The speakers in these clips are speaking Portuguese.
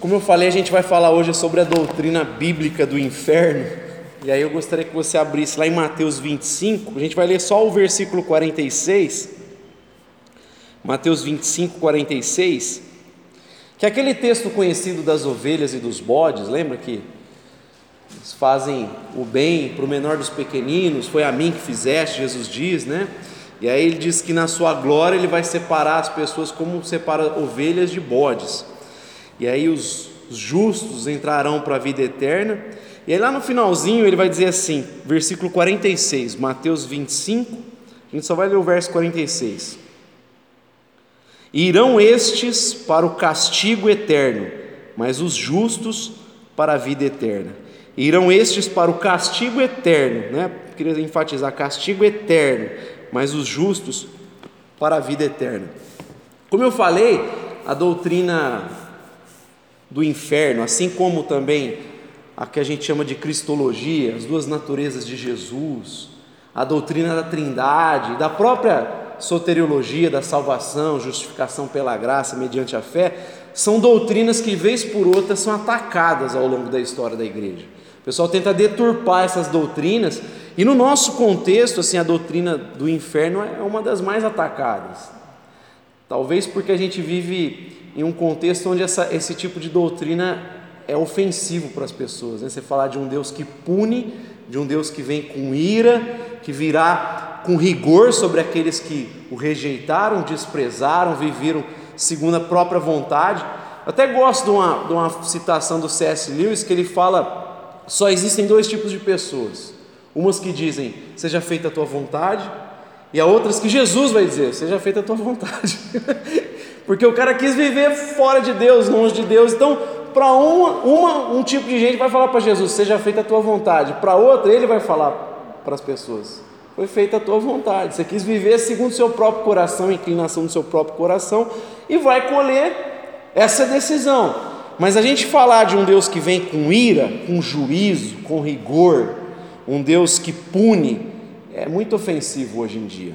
Como eu falei, a gente vai falar hoje sobre a doutrina bíblica do inferno. E aí eu gostaria que você abrisse lá em Mateus 25, a gente vai ler só o versículo 46. Mateus 25, 46. Que é aquele texto conhecido das ovelhas e dos bodes, lembra que eles fazem o bem para o menor dos pequeninos, foi a mim que fizeste, Jesus diz, né? E aí ele diz que na sua glória ele vai separar as pessoas como separa ovelhas de bodes. E aí os, os justos entrarão para a vida eterna. E aí lá no finalzinho ele vai dizer assim, versículo 46, Mateus 25, a gente só vai ler o verso 46. Irão estes para o castigo eterno, mas os justos para a vida eterna. Irão estes para o castigo eterno, né? Queria enfatizar castigo eterno, mas os justos para a vida eterna. Como eu falei, a doutrina do inferno, assim como também a que a gente chama de cristologia, as duas naturezas de Jesus, a doutrina da Trindade, da própria soteriologia da salvação, justificação pela graça mediante a fé, são doutrinas que vez por outra são atacadas ao longo da história da igreja. O pessoal tenta deturpar essas doutrinas, e no nosso contexto, assim, a doutrina do inferno é uma das mais atacadas. Talvez porque a gente vive em um contexto onde essa, esse tipo de doutrina é ofensivo para as pessoas. Né? Você falar de um Deus que pune, de um Deus que vem com ira, que virá com rigor sobre aqueles que o rejeitaram, desprezaram, viveram segundo a própria vontade. Eu até gosto de uma, de uma citação do C.S. Lewis que ele fala só existem dois tipos de pessoas: umas que dizem, seja feita a tua vontade, e há outras que Jesus vai dizer, seja feita a tua vontade. Porque o cara quis viver fora de Deus, longe de Deus. Então, para uma, uma, um tipo de gente vai falar para Jesus, seja feita a tua vontade. Para outra, ele vai falar para as pessoas, foi feita a tua vontade. Você quis viver segundo o seu próprio coração, inclinação do seu próprio coração, e vai colher essa decisão. Mas a gente falar de um Deus que vem com ira, com juízo, com rigor, um Deus que pune, é muito ofensivo hoje em dia.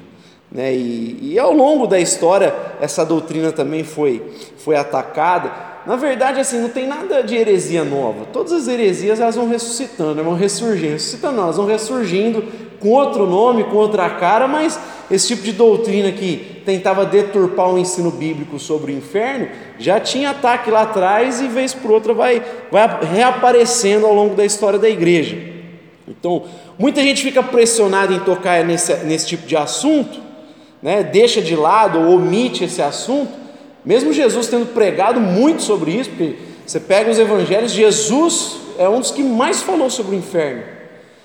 Né? E, e, ao longo da história, essa doutrina também foi, foi atacada. Na verdade, assim, não tem nada de heresia nova. Todas as heresias elas vão ressuscitando, vão ressurgindo, ressuscitando, elas vão ressurgindo com outro nome, com outra cara, mas esse tipo de doutrina que tentava deturpar o ensino bíblico sobre o inferno já tinha ataque lá atrás e vez por outra vai, vai reaparecendo ao longo da história da igreja. Então, muita gente fica pressionada em tocar nesse, nesse tipo de assunto, né? deixa de lado ou omite esse assunto, mesmo Jesus tendo pregado muito sobre isso, porque você pega os evangelhos, Jesus é um dos que mais falou sobre o inferno.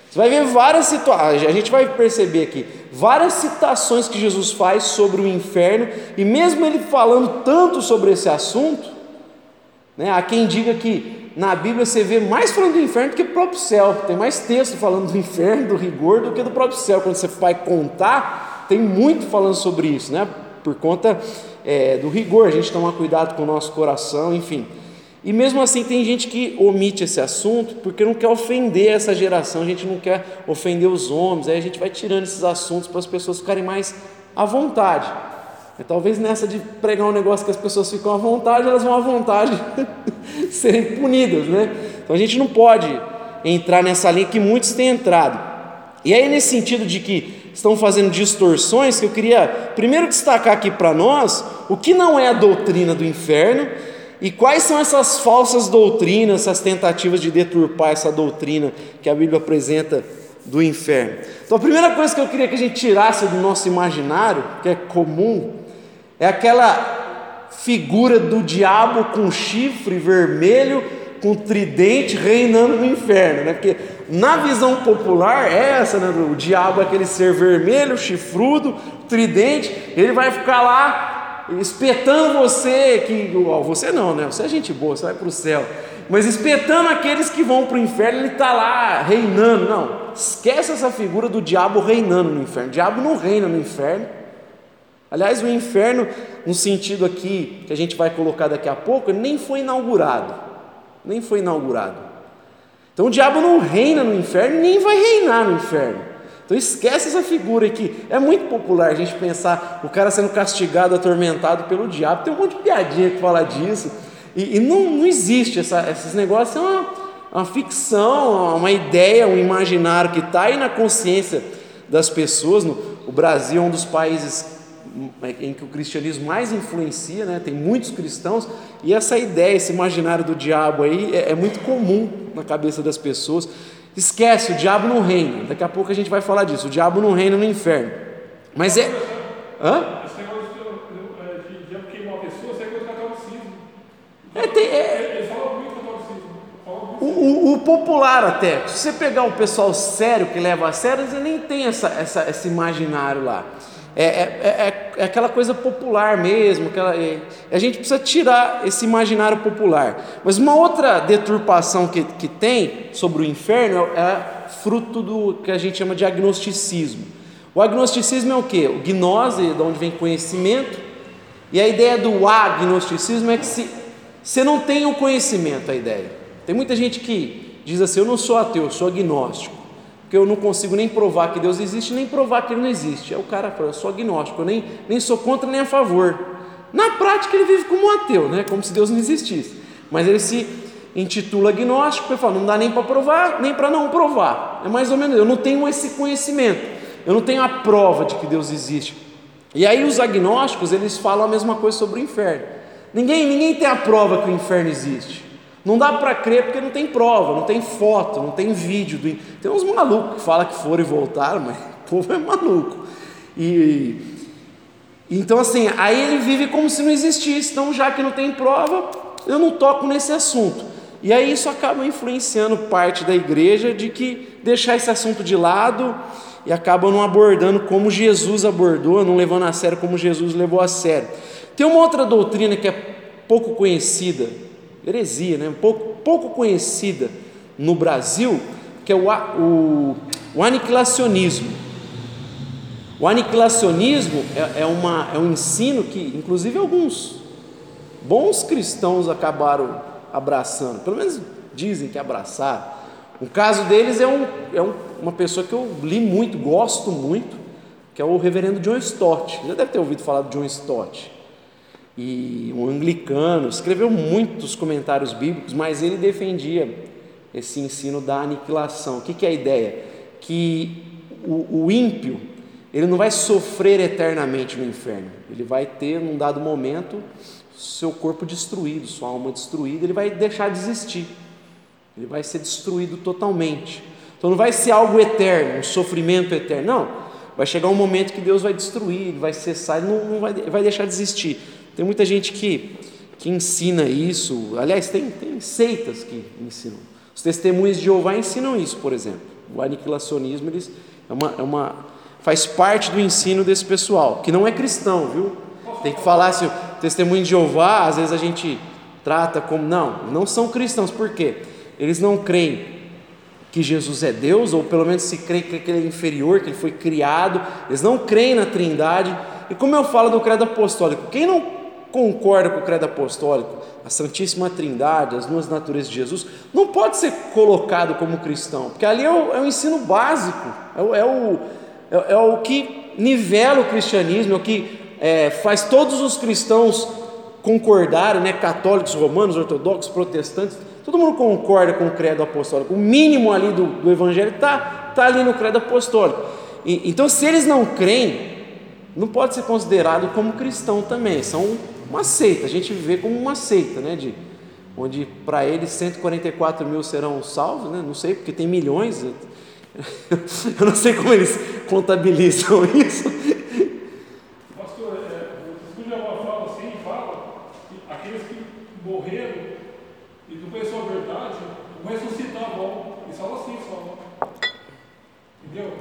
Você vai ver várias situações, a gente vai perceber aqui, várias citações que Jesus faz sobre o inferno, e mesmo ele falando tanto sobre esse assunto, né, há quem diga que na Bíblia você vê mais falando do inferno do que do próprio céu, tem mais texto falando do inferno, do rigor, do que do próprio céu. Quando você vai contar, tem muito falando sobre isso, né, por conta é, do rigor, a gente toma cuidado com o nosso coração, enfim. E mesmo assim tem gente que omite esse assunto porque não quer ofender essa geração, a gente não quer ofender os homens, aí a gente vai tirando esses assuntos para as pessoas ficarem mais à vontade. E talvez nessa de pregar um negócio que as pessoas ficam à vontade, elas vão à vontade serem punidas, né? Então a gente não pode entrar nessa linha que muitos têm entrado. E aí, nesse sentido de que estão fazendo distorções, que eu queria primeiro destacar aqui para nós o que não é a doutrina do inferno e quais são essas falsas doutrinas, essas tentativas de deturpar essa doutrina que a Bíblia apresenta do inferno? Então, a primeira coisa que eu queria que a gente tirasse do nosso imaginário, que é comum, é aquela figura do diabo com chifre vermelho, com tridente reinando no inferno, né? Porque na visão popular é essa, né? O diabo é aquele ser vermelho, chifrudo, tridente, ele vai ficar lá espetando você, que você não, né? Você é gente boa, você vai para o céu. Mas espetando aqueles que vão para o inferno, ele está lá reinando. Não, esquece essa figura do diabo reinando no inferno. O diabo não reina no inferno. Aliás, o inferno, no sentido aqui que a gente vai colocar daqui a pouco, nem foi inaugurado. Nem foi inaugurado. Então o diabo não reina no inferno, nem vai reinar no inferno. Então esquece essa figura aqui. É muito popular a gente pensar o cara sendo castigado, atormentado pelo diabo. Tem um monte de piadinha que fala disso. E, e não, não existe essa, esses negócios, é uma, uma ficção, uma ideia, um imaginário que está aí na consciência das pessoas. No, o Brasil é um dos países em que o cristianismo mais influencia, né? tem muitos cristãos, e essa ideia, esse imaginário do diabo aí é, é muito comum na cabeça das pessoas. Esquece, o diabo não reina. Daqui a pouco a gente vai falar disso. O diabo não reina no inferno. Mas é. Hã? É catolicismo. É, tem, é, o, o- o popular até. Se você pegar o pessoal sério que leva a sério, ele nem tem essa, essa, esse imaginário lá. É, é, é, é aquela coisa popular mesmo. Aquela, é- a gente precisa tirar esse imaginário popular. Mas uma outra deturpação que, que tem sobre o inferno é, é fruto do que a gente chama de agnosticismo. O agnosticismo é o que? O gnose, de onde vem conhecimento, e a ideia do agnosticismo é que se você não tem o conhecimento, a ideia. Tem muita gente que diz assim: eu não sou ateu, eu sou agnóstico, porque eu não consigo nem provar que Deus existe, nem provar que Ele não existe. Aí o cara fala: eu sou agnóstico, eu nem, nem sou contra nem a favor. Na prática, ele vive como um ateu, né? como se Deus não existisse. Mas ele se intitula agnóstico e fala: não dá nem para provar, nem para não provar. É mais ou menos, eu não tenho esse conhecimento, eu não tenho a prova de que Deus existe. E aí os agnósticos, eles falam a mesma coisa sobre o inferno. Ninguém, ninguém tem a prova que o inferno existe. Não dá para crer porque não tem prova, não tem foto, não tem vídeo. Do... Tem uns malucos que falam que foram e voltaram, mas o povo é maluco. E então assim, aí ele vive como se não existisse. Então, já que não tem prova, eu não toco nesse assunto. E aí isso acaba influenciando parte da igreja de que deixar esse assunto de lado e acaba não abordando como Jesus abordou, não levando a sério como Jesus levou a sério. Tem uma outra doutrina que é pouco conhecida, heresia, né? pouco, pouco conhecida no Brasil, que é o, o, o aniquilacionismo. O aniquilacionismo é, é, uma, é um ensino que, inclusive, alguns bons cristãos acabaram abraçando, pelo menos dizem que abraçaram. O caso deles é, um, é um- uma pessoa que eu li muito, gosto muito, que é o reverendo John Stott. Já deve ter ouvido falar de John Stott. E um anglicano, escreveu muitos comentários bíblicos, mas ele defendia esse ensino da aniquilação. O que, que é a ideia? Que o, o ímpio ele não vai sofrer eternamente no inferno, ele vai ter, num dado momento, seu corpo destruído, sua alma destruída, ele vai deixar de existir, ele vai ser destruído totalmente. Então não vai ser algo eterno, um sofrimento eterno, não. Vai chegar um momento que Deus vai destruir, ele vai cessar, ele não, não vai, vai deixar de existir. Tem muita gente que, que ensina isso, aliás, tem, tem seitas que ensinam. Os testemunhos de Jeová ensinam isso, por exemplo. O aniquilacionismo eles, é uma, é uma, faz parte do ensino desse pessoal, que não é cristão, viu? Tem que falar assim, testemunho de Jeová, às vezes a gente trata como, não, não são cristãos, por quê? Eles não creem que Jesus é Deus, ou pelo menos se crê que ele é inferior, que ele foi criado, eles não creem na Trindade. E como eu falo do credo apostólico, quem não concorda com o credo apostólico, a Santíssima Trindade, as duas naturezas de Jesus, não pode ser colocado como cristão, porque ali é o, é o ensino básico, é o, é, o, é, é o que nivela o cristianismo, é o que é, faz todos os cristãos concordarem, né, católicos, romanos, ortodoxos, protestantes, todo mundo concorda com o credo apostólico. O mínimo ali do, do evangelho está tá ali no credo apostólico. E, então, se eles não creem, não pode ser considerado como cristão também. São uma seita. A gente vê como uma seita, né? De, onde para eles 144 mil serão salvos, né? Não sei porque tem milhões. Eu não sei como eles contabilizam isso. Pastor, é, o Testemunho de fala assim, fala que aqueles que morreram e não conheceram a verdade, vão ressuscitar vão. E fala assim só. Entendeu?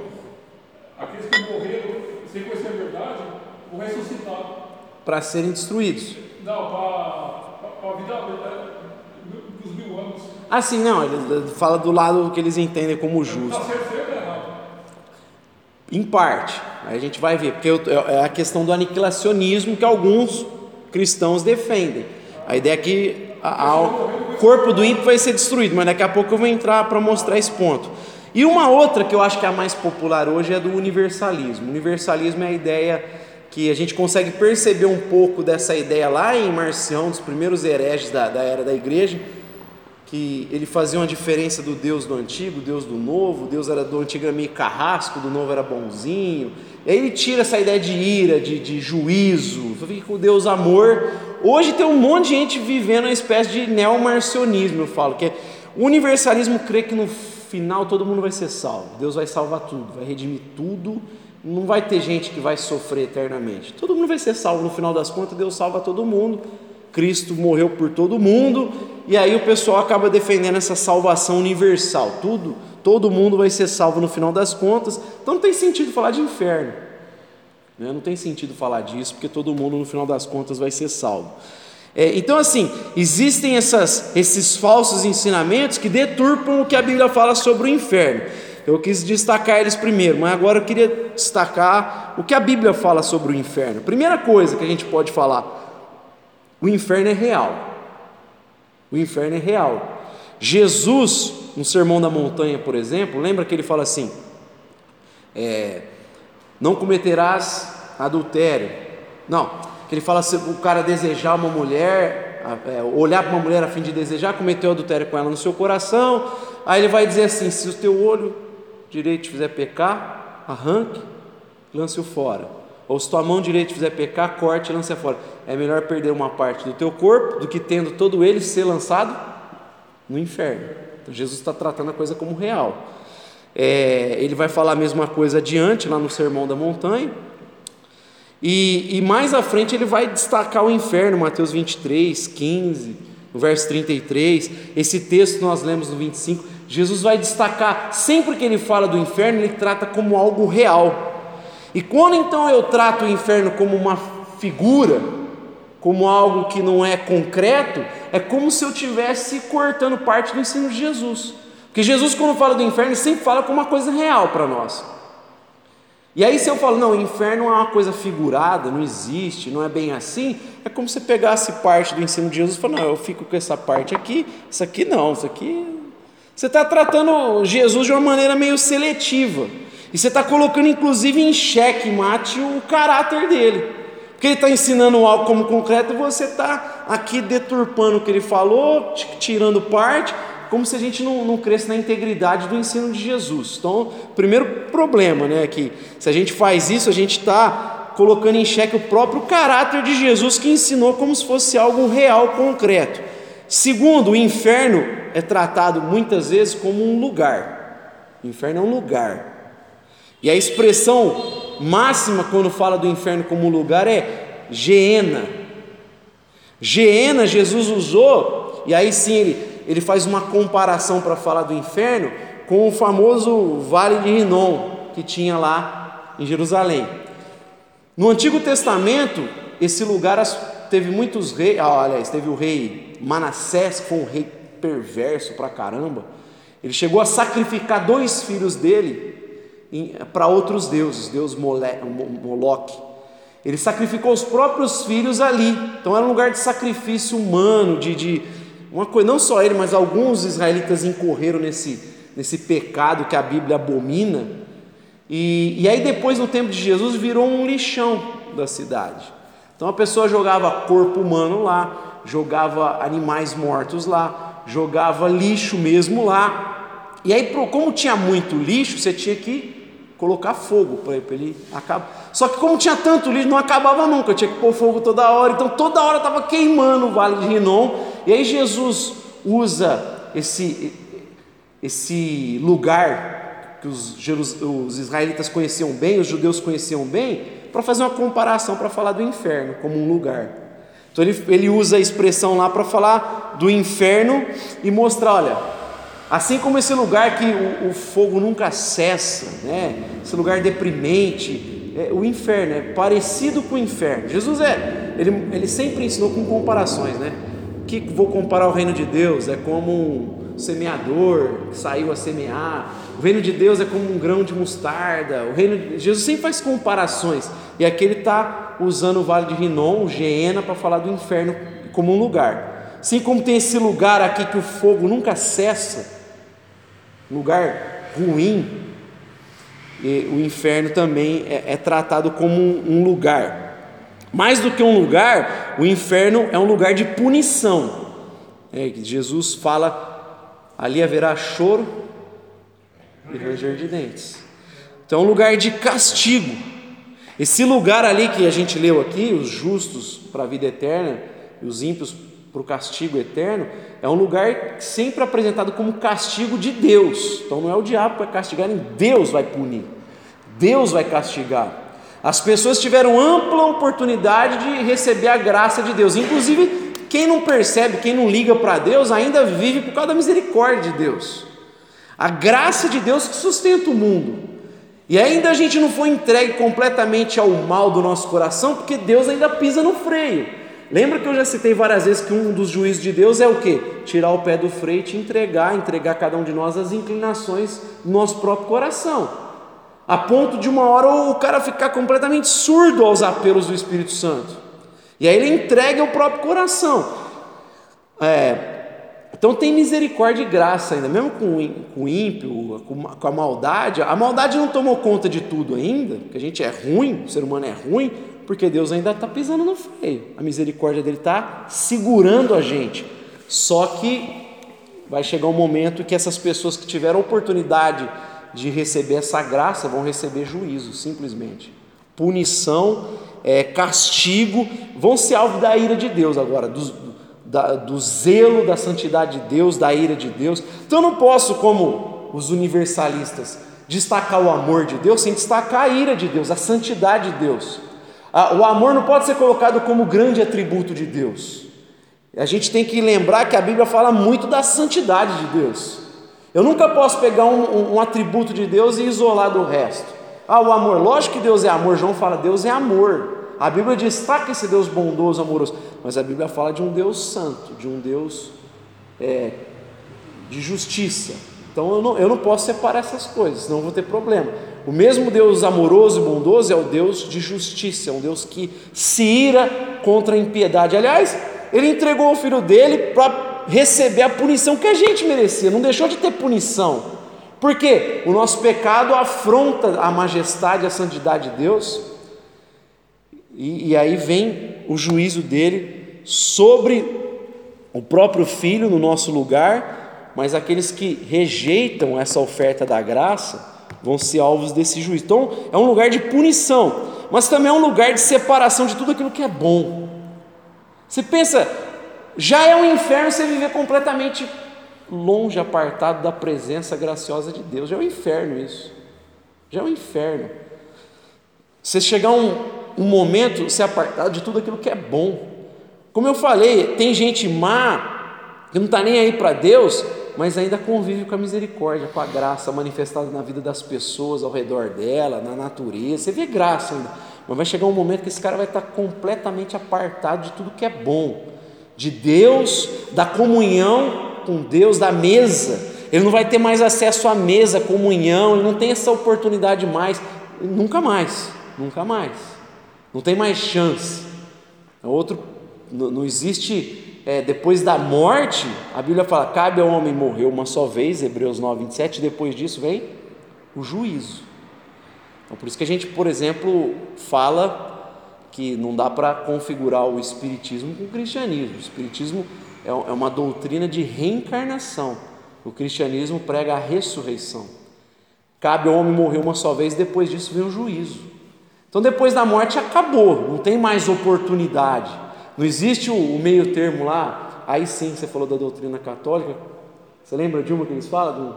Aqueles que morreram sem conhecer a verdade, vão ressuscitar. Para serem destruídos. Não, para a vida dos mil anos. Assim, não, ele fala do lado que eles entendem como justo. Está certo, certo ou errado? Em parte, aí a gente vai ver, porque é a questão do aniquilacionismo que alguns cristãos defendem. A ideia é que a- a- o corpo do ímpio vai ser destruído, mas daqui a pouco eu vou entrar para mostrar esse ponto. E uma outra que eu acho que é a mais popular hoje é do universalismo. O universalismo é a ideia que a gente consegue perceber um pouco dessa ideia lá em Marcião, dos primeiros hereges da, da era da igreja, que ele fazia uma diferença do Deus do antigo, Deus do novo, Deus era do antigo era meio carrasco, do novo era bonzinho. E aí ele tira essa ideia de ira, de, de juízo, fica com Deus amor. Hoje tem um monte de gente vivendo uma espécie de neomarcionismo, eu falo, que é, o universalismo crê que no final todo mundo vai ser salvo, Deus vai salvar tudo, vai redimir tudo não vai ter gente que vai sofrer eternamente. Todo mundo vai ser salvo no final das contas, Deus salva todo mundo. Cristo morreu por todo mundo, e aí o pessoal acaba defendendo essa salvação universal. Tudo, todo mundo vai ser salvo no final das contas. Então não tem sentido falar de inferno. Né? Não tem sentido falar disso, porque todo mundo no final das contas vai ser salvo. É, então, assim, existem essas, esses falsos ensinamentos que deturpam o que a Bíblia fala sobre o inferno. Eu quis destacar eles primeiro, mas agora eu queria destacar o que a Bíblia fala sobre o inferno. Primeira coisa que a gente pode falar: o inferno é real. O inferno é real. Jesus, no Sermão da Montanha, por exemplo, lembra que ele fala assim: é, não cometerás adultério. Não, que ele fala se o cara desejar uma mulher, é, olhar para uma mulher a fim de desejar, cometer adultério com ela no seu coração. Aí ele vai dizer assim: se o teu olho direito te fizer pecar, arranque, lance-o fora. Ou se tua mão direita te fizer pecar, corte e lance fora. É melhor perder uma parte do teu corpo do que tendo todo ele ser lançado no inferno. Então Jesus está tratando a coisa como real. É, ele vai falar a mesma coisa adiante, lá no Sermão da Montanha. E, e, mais à frente ele vai destacar o inferno, Mateus 23, 15, no verso 33. Esse texto nós lemos no 25. Jesus vai destacar, sempre que ele fala do inferno, ele trata como algo real. E quando então eu trato o inferno como uma figura, como algo que não é concreto, é como se eu estivesse cortando parte do ensino de Jesus. Porque Jesus, quando fala do inferno, sempre fala como uma coisa real para nós. E aí, se eu falo, não, o inferno é uma coisa figurada, não existe, não é bem assim, é como se pegasse parte do ensino de Jesus e falasse, não, eu fico com essa parte aqui, isso aqui não, isso aqui você está tratando Jesus de uma maneira meio seletiva. E você está colocando, inclusive, em xeque mate o caráter dele. Porque ele está ensinando algo como concreto e você está aqui deturpando o que ele falou, tirando parte, como se a gente não, não cresce na integridade do ensino de Jesus. Então, primeiro problema, né, é que se a gente faz isso, a gente está colocando em xeque o próprio caráter de Jesus que ensinou como se fosse algo real, concreto. Segundo, o inferno é tratado muitas vezes como um lugar. O inferno é um lugar. E a expressão máxima quando fala do inferno como lugar é Geena. Geena Jesus usou, e aí sim ele, ele faz uma comparação para falar do inferno com o famoso Vale de Rinom que tinha lá em Jerusalém. No Antigo Testamento, esse lugar teve muitos reis, ah, aliás, teve o rei Manassés, que foi um rei perverso pra caramba. Ele chegou a sacrificar dois filhos dele para outros deuses, deus Moloque. Ele sacrificou os próprios filhos ali. Então era um lugar de sacrifício humano, de, de uma coisa, não só ele, mas alguns israelitas incorreram nesse, nesse pecado que a Bíblia abomina. E, e aí depois, no tempo de Jesus, virou um lixão da cidade. Então a pessoa jogava corpo humano lá, jogava animais mortos lá, jogava lixo mesmo lá. E aí, como tinha muito lixo, você tinha que colocar fogo para ele acabar. Só que como tinha tanto lixo, não acabava nunca, tinha que pôr fogo toda hora. Então toda hora estava queimando o vale de Rinom. E aí Jesus usa esse, esse lugar que os, os israelitas conheciam bem, os judeus conheciam bem, para fazer uma comparação, para falar do inferno como um lugar. Então ele, ele usa a expressão lá para falar do inferno e mostrar, olha, assim como esse lugar que o, o fogo nunca cessa, né? esse lugar deprimente, é, o inferno é parecido com o inferno. Jesus é, ele, ele sempre ensinou com comparações, né? Que vou comparar o reino de Deus é como um semeador que saiu a semear. Reino de Deus é como um grão de mostarda. O reino de... Jesus sempre faz comparações. E aqui ele está usando o vale de Rinom, o Geena, para falar do inferno como um lugar. Assim como tem esse lugar aqui que o fogo nunca cessa, lugar ruim, o inferno também é, é tratado como um, um lugar. Mais do que um lugar, o inferno é um lugar de punição. É, Jesus fala: ali haverá choro e ranger de dentes. Então, é um lugar de castigo. Esse lugar ali que a gente leu aqui, os justos para a vida eterna e os ímpios para o castigo eterno, é um lugar sempre apresentado como castigo de Deus. Então não é o diabo que vai castigar, nem Deus vai punir. Deus vai castigar. As pessoas tiveram ampla oportunidade de receber a graça de Deus. Inclusive, quem não percebe, quem não liga para Deus, ainda vive por causa da misericórdia de Deus. A graça de Deus que sustenta o mundo. E ainda a gente não foi entregue completamente ao mal do nosso coração, porque Deus ainda pisa no freio. Lembra que eu já citei várias vezes que um dos juízos de Deus é o que? Tirar o pé do freio e te entregar, entregar cada um de nós as inclinações do nosso próprio coração. A ponto de uma hora o cara ficar completamente surdo aos apelos do Espírito Santo. E aí ele entrega o próprio coração. É, então tem misericórdia e graça ainda, mesmo com, o ímpio, com, a maldade. A maldade não tomou conta de tudo ainda, porque a gente é ruim, o ser humano é ruim, porque Deus ainda está pisando no freio. A misericórdia dele está segurando a gente. Só que vai chegar um momento que essas pessoas que tiveram oportunidade de receber essa graça vão receber juízo, simplesmente. Punição, é, castigo, vão ser alvo da ira de Deus agora, do, da, do zelo da santidade de Deus, da ira de Deus. Então eu não posso, como os universalistas, destacar o amor de Deus sem destacar a ira de Deus, a santidade de Deus. O amor não pode ser colocado como grande atributo de Deus. A gente tem que lembrar que a Bíblia fala muito da santidade de Deus. Eu nunca posso pegar um, um, um, atributo de Deus e isolar do resto. Ah, o amor, lógico que Deus é amor. João fala, Deus é amor. A Bíblia destaca esse Deus bondoso, amoroso. Mas a Bíblia fala de um Deus santo, de um Deus é, de justiça. Então eu não, eu não posso separar essas coisas, senão vou ter problema. O mesmo Deus amoroso e bondoso é o Deus de justiça, é um Deus que se ira contra a impiedade. Aliás, ele entregou o filho dele para receber a punição que a gente merecia, não deixou de ter punição. Porque o nosso pecado afronta a majestade a santidade de Deus, e, e aí vem o juízo dele sobre o próprio filho no nosso lugar, mas aqueles que rejeitam essa oferta da graça, vão ser alvos desse juízo. Então, é um lugar de punição, mas também é um lugar de separação de tudo aquilo que é bom. Você pensa, já é um inferno você viver completamente longe, apartado da presença graciosa de Deus. Já é um inferno isso. Já é um inferno. Você chegar a um, um momento, ser apartado de tudo aquilo que é bom. Como eu falei, tem gente má que não está nem aí para Deus, mas ainda convive com a misericórdia, com a graça manifestada na vida das pessoas ao redor dela, na natureza. Você vê graça ainda, mas vai chegar um momento que esse cara vai estar completamente apartado de tudo que é bom, de Deus, da comunhão com Deus, da mesa. Ele não vai ter mais acesso à mesa, comunhão, ele não tem essa oportunidade mais, nunca mais, nunca mais. Não tem mais chance. É outro, não existe é, depois da morte, a Bíblia fala: cabe ao homem morrer uma só vez, Hebreus 9, 27, depois disso vem o juízo. Então, por isso que a gente, por exemplo, fala que não dá para configurar o Espiritismo com o cristianismo. O Espiritismo é, é uma doutrina de reencarnação, o cristianismo prega a ressurreição. Cabe ao homem morrer uma só vez, depois disso vem o juízo. Então, depois da morte, acabou, não tem mais oportunidade. Não existe o, o meio termo lá. Aí sim, você falou da doutrina católica. Você lembra de uma que eles falam? Do...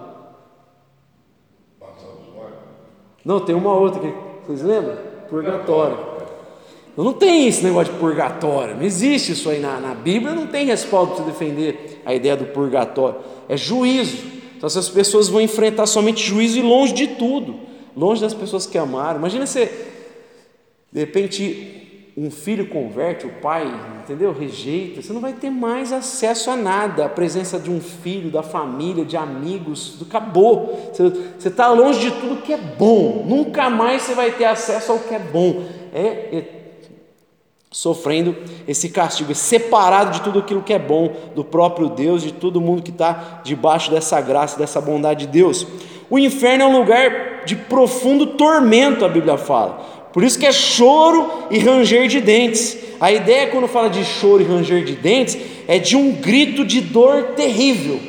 Não, tem uma outra que vocês lembram? Purgatório. Não tem esse negócio de purgatório, não existe isso aí na, na Bíblia, não tem respaldo para defender a ideia do purgatório, é juízo. Então essas pessoas vão enfrentar somente juízo e longe de tudo, longe das pessoas que amaram. Imagina você, de repente, um filho converte, o pai, entendeu? Rejeita, você não vai ter mais acesso a nada, a presença de um filho, da família, de amigos, acabou. Você está longe de tudo que é bom, nunca mais você vai ter acesso ao que é bom. É, é sofrendo esse castigo, é separado de tudo aquilo que é bom, do próprio Deus, de todo mundo que está debaixo dessa graça, dessa bondade de Deus. O inferno é um lugar de profundo tormento, a Bíblia fala Por isso que é choro e ranger de dentes. A ideia quando fala de choro e ranger de dentes é de um grito de dor terrível.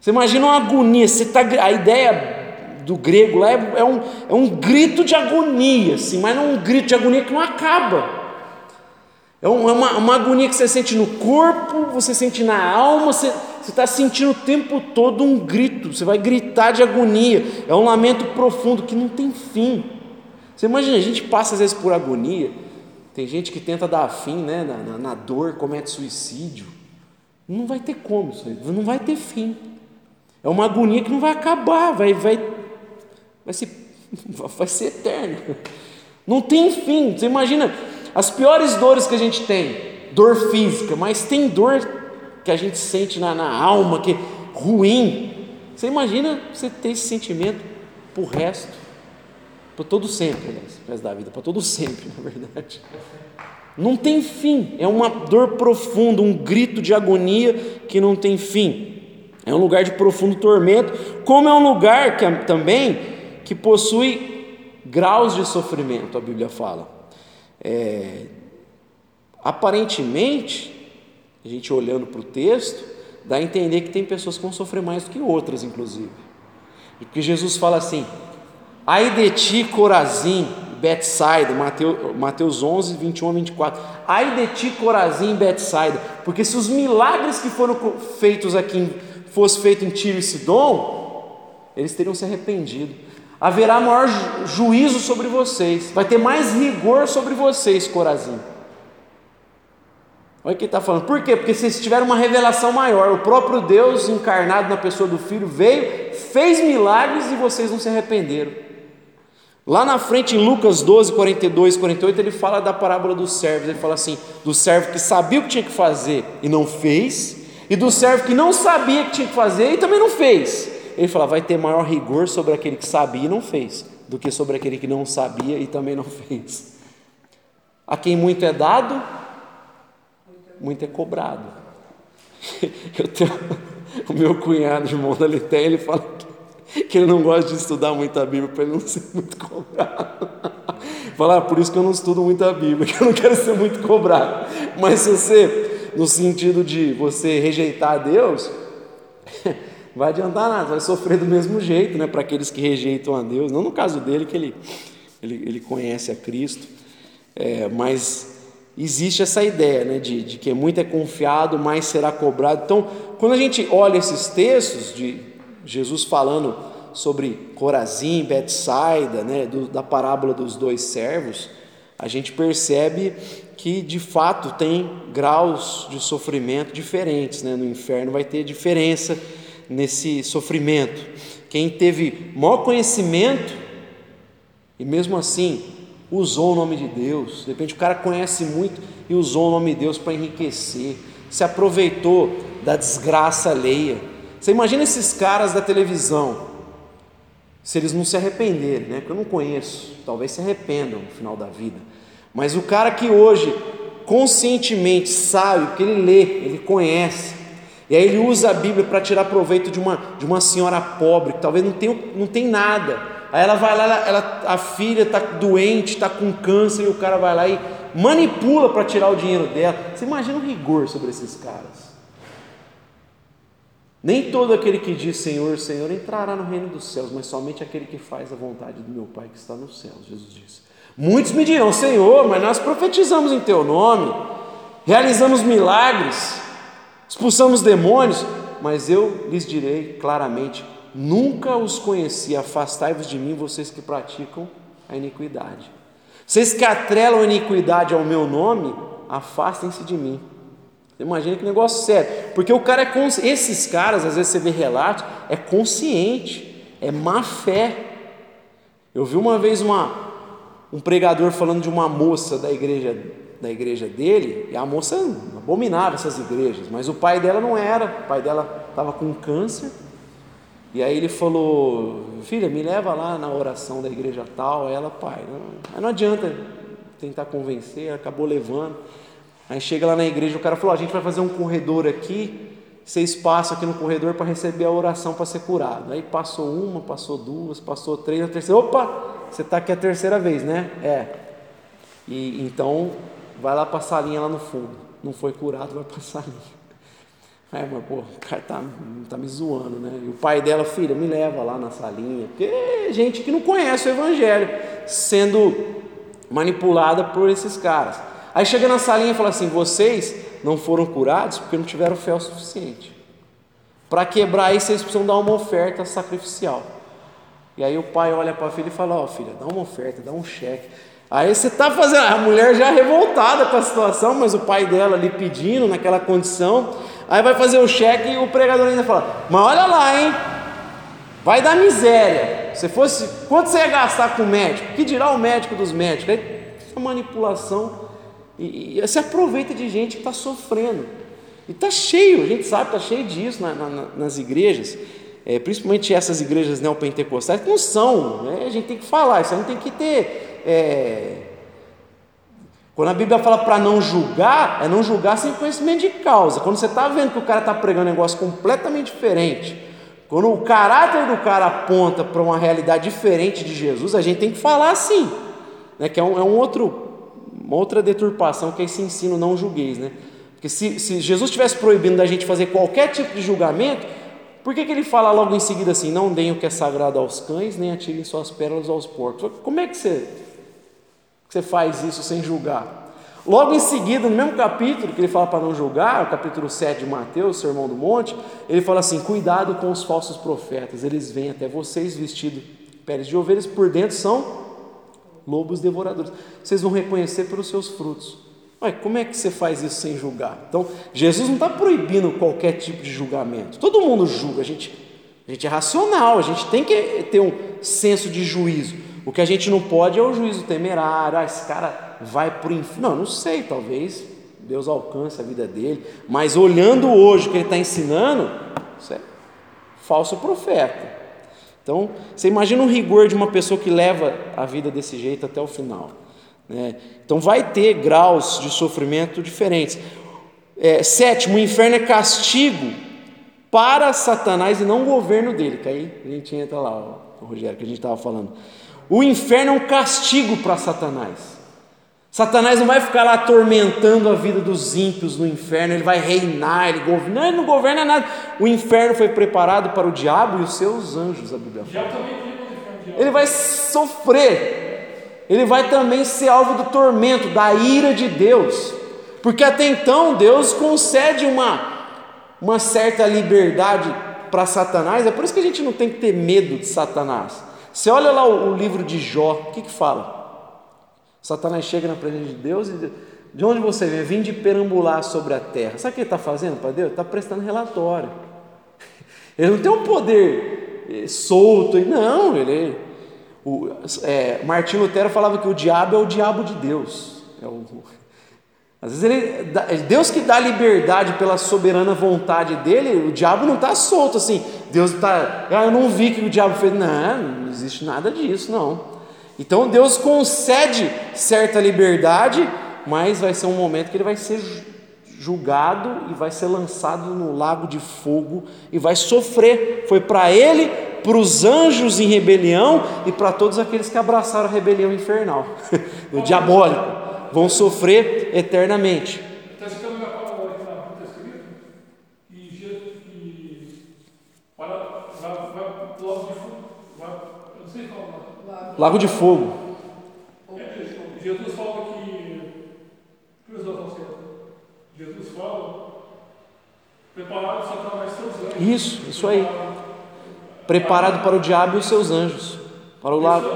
Você imagina uma agonia, você tá, a ideia do grego lá é, é, um, é um grito de agonia, assim, mas não é um grito de agonia que não acaba. É uma, uma agonia que você sente no corpo, você sente na alma, você está sentindo o tempo todo um grito, você vai gritar de agonia, é um lamento profundo que não tem fim. Você imagina, a gente passa às vezes por agonia, tem gente que tenta dar fim né, na, na, na dor, comete suicídio. Não vai ter como isso aí, não vai ter fim. É uma agonia que não vai acabar, vai, vai, vai, ser, vai ser eterna. Não tem fim. Você imagina, as piores dores que a gente tem, dor física, mas tem dor que a gente sente na, na alma, que é ruim. Você imagina você ter esse sentimento para o resto, para todo sempre, aliás, resto da vida, para todo sempre, na verdade. Não tem fim, é uma dor profunda, um grito de agonia que não tem fim. É um lugar de profundo tormento, como é um lugar que, também que possui graus de sofrimento, a Bíblia fala. É, aparentemente, a gente olhando para o texto, dá a entender que tem pessoas que vão sofrer mais do que outras, inclusive. E porque Jesus fala assim: ai de ti, Corazim, Betsaida, Mateus, Mateus 11, 21 a 24. Ai de ti, Corazim, Betsaida, porque se os milagres que foram feitos aqui fossem feitos em Tiro e Sidom, eles teriam se arrependido haverá maior juízo sobre vocês, vai ter mais rigor sobre vocês, Corazim. Olha o que ele está falando. Por quê? Porque vocês tiveram uma revelação maior. O próprio Deus, encarnado na pessoa do Filho, veio, fez milagres e vocês não se arrependeram. Lá na frente, em Lucas 12, 42, 48, ele fala da parábola dos servos. Ele fala assim: do servo que sabia o que tinha que fazer e não fez, e do servo que não sabia o que tinha que fazer e também não fez ele fala: vai ter maior rigor sobre aquele que sabia e não fez, do que sobre aquele que não sabia e também não fez. A quem muito é dado, muito é cobrado. Eu tenho, o meu cunhado, irmão da Litéia, ele fala que, ele não gosta de estudar muito a Bíblia para ele não ser muito cobrado. Fala, ah, por isso que eu não estudo muito a Bíblia, que eu não quero ser muito cobrado. Mas se você, no sentido de você rejeitar Deus, vai adiantar nada, vai sofrer do mesmo jeito, né? Para aqueles que rejeitam a Deus, não no caso dele, que ele, ele, ele conhece a Cristo, é, mas existe essa ideia, né? De, de que muito é confiado, mais será cobrado. Então, quando a gente olha esses textos de Jesus falando sobre Corazim, Betsaida, né? Do, da parábola dos dois servos, a gente percebe que de fato tem graus de sofrimento diferentes, né? No inferno vai ter diferença nesse sofrimento. Quem teve maior conhecimento e mesmo assim usou o nome de Deus, de repente o cara conhece muito e usou o nome de Deus para enriquecer, se aproveitou da desgraça alheia. Você imagina esses caras da televisão, se eles não se arrependerem, né? Eu não conheço, talvez se arrependam no final da vida. Mas o cara que hoje conscientemente sabe, porque ele lê, ele conhece, e aí ele usa a Bíblia para tirar proveito de uma, de uma senhora pobre, que talvez não tenha, não tem nada. Aí ela vai lá, ela, ela a filha está doente, está com câncer, e o cara vai lá e manipula para tirar o dinheiro dela. Você imagina o rigor sobre esses caras. Nem todo aquele que diz Senhor, Senhor entrará no reino dos céus, mas somente aquele que faz a vontade do meu Pai que está nos céus, Jesus disse. Muitos me dirão, Senhor, mas nós profetizamos em teu nome, realizamos milagres expulsamos demônios, mas eu lhes direi claramente: nunca os conheci, afastai-vos de mim, vocês que praticam a iniquidade. Vocês que atrelam a iniquidade ao meu nome, afastem-se de mim. Imagina que negócio sério, porque o cara é esses caras, às vezes você vê relatos, é consciente, é má fé. Eu vi uma vez uma, um pregador falando de uma moça da igreja da igreja dele, e a moça abominava essas igrejas, mas o pai dela não era, o pai dela estava com câncer, e aí ele falou: Filha, me leva lá na oração da igreja tal. Ela, pai, não, não adianta tentar convencer, acabou levando. Aí chega lá na igreja, o cara falou: A gente vai fazer um corredor aqui, vocês passam aqui no corredor para receber a oração para ser curado. Aí passou uma, passou duas, passou três, a terceira, opa, você está aqui a terceira vez, né? É. E então vai lá para a salinha lá no fundo. Não foi curado, vai para a salinha. É, mas pô, o cara tá, tá me zoando, né? E o pai dela, filha, me leva lá na salinha. Porque é gente que não conhece o evangelho, sendo manipulada por esses caras. Aí chega na salinha e fala assim: vocês não foram curados porque não tiveram fé o suficiente. Para quebrar isso, vocês precisam dar uma oferta sacrificial. E aí o pai olha para a filha e fala: Ó, oh, filha, dá uma oferta, dá um cheque. Aí você está fazendo, a mulher já revoltada com a situação, mas o pai dela ali pedindo, naquela condição. Aí vai fazer o cheque e o pregador ainda fala: Mas olha lá, hein? Vai dar miséria. Se fosse, quanto você ia gastar com o médico? Que dirá o médico dos médicos? Aí, essa manipulação. E, e se aproveita de gente que está sofrendo. E está cheio, a gente sabe, está cheio disso na, na, nas igrejas, é, principalmente essas igrejas neopentecostais, que não são, né? a gente tem que falar, isso aí não tem que ter. É... Quando a Bíblia fala para não julgar, é não julgar sem conhecimento de causa. Quando você está vendo que o cara está pregando um negócio completamente diferente, quando o caráter do cara aponta para uma realidade diferente de Jesus, a gente tem que falar assim, né? que é, um, é um outro, uma outra deturpação que é esse ensino não julgueis, né? Porque se, se Jesus estivesse proibindo da gente fazer qualquer tipo de julgamento, por que, que ele fala logo em seguida assim: não deem o que é sagrado aos cães, nem atirem suas pérolas aos porcos? Como é que você, que você faz isso sem julgar? Logo em seguida, no mesmo capítulo que ele fala para não julgar, o capítulo 7 de Mateus, Sermão do Monte, ele fala assim: cuidado com os falsos profetas, eles vêm até vocês vestidos peles de ovelhas, por dentro são lobos devoradores. Vocês vão reconhecer pelos seus frutos. Mas como é que você faz isso sem julgar? Então, Jesus não está proibindo qualquer tipo de julgamento. Todo mundo julga, a gente, a gente é racional, a gente tem que ter um senso de juízo. O que a gente não pode é o juízo temerário, ah, esse cara vai para o inferno. Não, não sei, talvez Deus alcance a vida dele, mas olhando hoje o que ele está ensinando, isso é falso profeta. Então, você imagina o rigor de uma pessoa que leva a vida desse jeito até o final. Né? Então vai ter graus de sofrimento diferentes. É, sétimo, o inferno é castigo para Satanás e não o governo dele. Que aí a gente entra lá, o Rogério, que a gente estava falando. O inferno é um castigo para Satanás. Satanás não vai ficar lá atormentando a vida dos ímpios no inferno, ele vai reinar, ele governa. Não, ele não governa nada. O inferno foi preparado para o diabo e os seus anjos, a Bíblia fala. Ele vai sofrer ele vai também ser alvo do tormento, da ira de Deus, porque até então Deus concede uma, uma certa liberdade para Satanás, é por isso que a gente não tem que ter medo de Satanás. Você olha lá o, o livro de Jó, o que que fala? Satanás chega na presença de Deus e diz, de onde você vem? Vim de perambular sobre a terra. Sabe o que ele está fazendo para Deus? Está prestando relatório. Ele não tem um poder eh, solto, não, ele o, é, Martim Lutero falava que o diabo é o diabo de Deus. É o, às vezes ele, é Deus que dá liberdade pela soberana vontade dele, o diabo não está solto assim. Deus está, ah, eu não vi que o diabo fez. Não, não existe nada disso, não. Então Deus concede certa liberdade, mas vai ser um momento que ele vai ser julgado e vai ser lançado no lago de fogo e vai sofrer. Foi para ele para os anjos em rebelião e para todos aqueles que abraçaram a rebelião infernal, o diabólico, vão sofrer eternamente. Está citando a palavra que está escrito, e vai lago de fogo, não sei qual Lago de fogo. Jesus fala que, Jesus fala, preparado Satanás seus anjos. Isso, isso aí preparado para o diabo e os seus anjos, para o lado.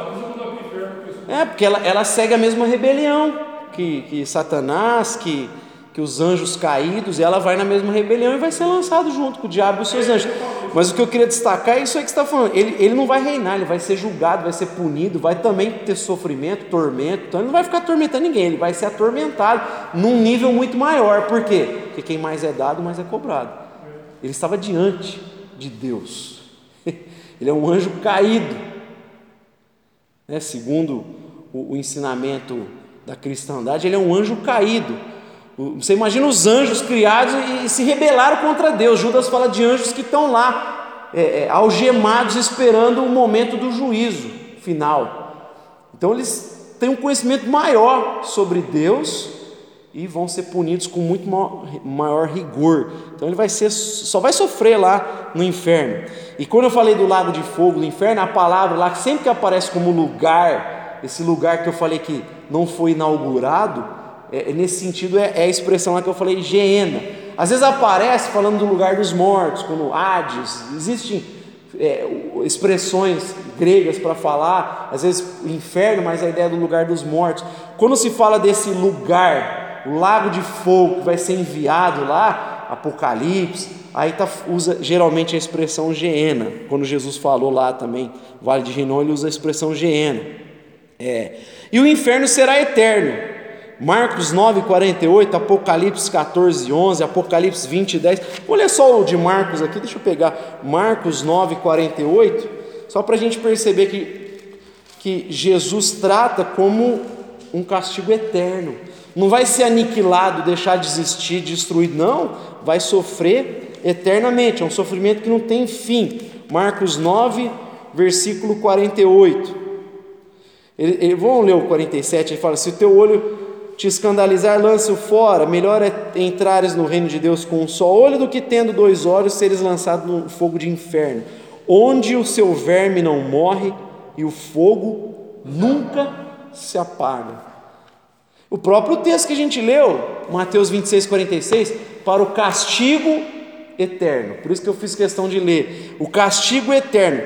É, porque ela, ela segue a mesma rebelião que, que Satanás, que, que os anjos caídos, ela vai na mesma rebelião e vai ser lançado junto com o diabo e os seus anjos. Mas o que eu queria destacar é isso aí que você está falando. Ele, ele não vai reinar, ele vai ser julgado, vai ser punido, vai também ter sofrimento, tormento. Então ele não vai ficar atormentando ninguém, ele vai ser atormentado num nível muito maior. Por quê? Porque quem mais é dado, mais é cobrado. Ele estava diante de Deus. Ele é um anjo caído. Né? Segundo o, o ensinamento da cristandade, ele é um anjo caído. Você imagina os anjos criados e, se rebelaram contra Deus. Judas fala de anjos que estão lá, é, é, algemados, esperando o momento do juízo final. Então eles têm um conhecimento maior sobre Deus e vão ser punidos com muito maior rigor. Então ele vai ser, só vai sofrer lá no inferno. E quando eu falei do lago de fogo do inferno, a palavra lá que sempre que aparece como lugar, esse lugar que eu falei que não foi inaugurado, é, é nesse sentido é, é, a expressão lá que eu falei, Geena. Às vezes aparece falando do lugar dos mortos, como Hades. Existem é, expressões gregas para falar, às vezes o inferno, mas a ideia do lugar dos mortos. Quando se fala desse lugar o lago de fogo que vai ser enviado lá, Apocalipse, aí tá, usa geralmente a expressão Geena. Quando Jesus falou lá também, Vale de Rinom, ele usa a expressão Geena. É. E o inferno será eterno. Marcos 9, 48, Apocalipse 14, 11, Apocalipse 20, 10. Vou ler só o de Marcos aqui, deixa eu pegar. Marcos 9, 48, só para a gente perceber que, que Jesus trata como um castigo eterno. Não vai ser aniquilado, deixar de existir, destruído, não. Vai sofrer eternamente. É um sofrimento que não tem fim. Marcos 9, versículo 48. Ele, ele, vamos ler o 47, ele fala: Se o teu olho te escandalizar, lance-o fora. Melhor é entrares no reino de Deus com um só olho do que tendo dois olhos seres lançado no fogo de inferno, onde o seu verme não morre e o fogo nunca se apaga. O próprio texto que a gente leu, Mateus 26, 46, para o castigo eterno. Por isso que eu fiz questão de ler. O castigo eterno.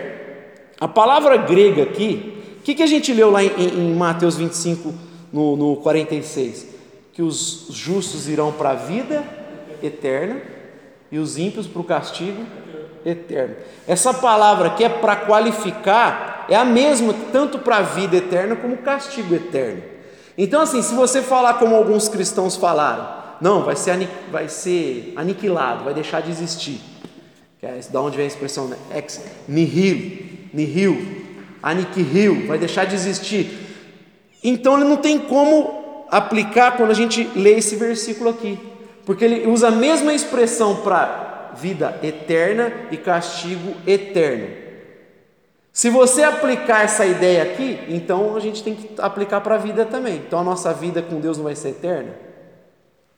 A palavra grega aqui, o que, que a gente leu lá em, em Mateus 25, no, no 46? Que os justos irão para a vida eterna e os ímpios para o castigo eterno. Essa palavra aqui é para qualificar, é a mesma tanto para a vida eterna como castigo eterno. Então, assim, se você falar como alguns cristãos falaram, não, vai ser, vai ser aniquilado, vai deixar de existir. Que é da onde vem a expressão né? ex nihil, nihil, aniquil, vai deixar de existir. Então ele não tem como aplicar quando a gente lê esse versículo aqui, porque ele usa a mesma expressão para vida eterna e castigo eterno. Se você aplicar essa ideia aqui, então a gente tem que aplicar para a vida também. Então a nossa vida com Deus não vai ser eterna?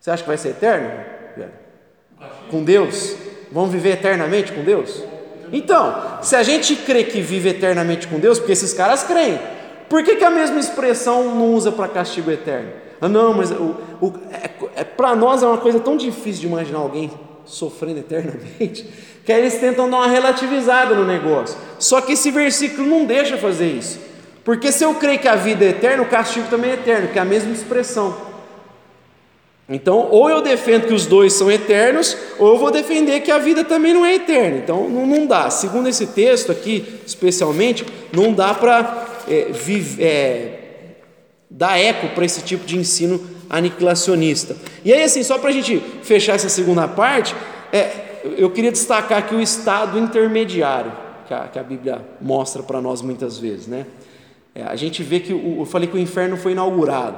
Você acha que vai ser eterna? Com Deus? Vamos viver eternamente com Deus? Então, se a gente crê que vive eternamente com Deus, porque esses caras creem, por que, que a mesma expressão não usa para castigo eterno? Ah, não, mas o, o, é, é para nós é uma coisa tão difícil de imaginar alguém sofrendo eternamente que aí eles tentam dar uma relativizada no negócio. Só que esse versículo não deixa fazer isso. Porque se eu creio que a vida é eterna, o castigo também é eterno, que é a mesma expressão. Então, ou eu defendo que os dois são eternos, ou eu vou defender que a vida também não é eterna. Então, não, não dá. Segundo esse texto aqui, especialmente, não dá para é, é, dar eco para esse tipo de ensino aniquilacionista. E aí, assim, só para a gente fechar essa segunda parte, é, eu queria destacar aqui o estado intermediário que a, que a Bíblia mostra para nós muitas vezes, né? É, a gente vê que o, eu falei que o inferno foi inaugurado,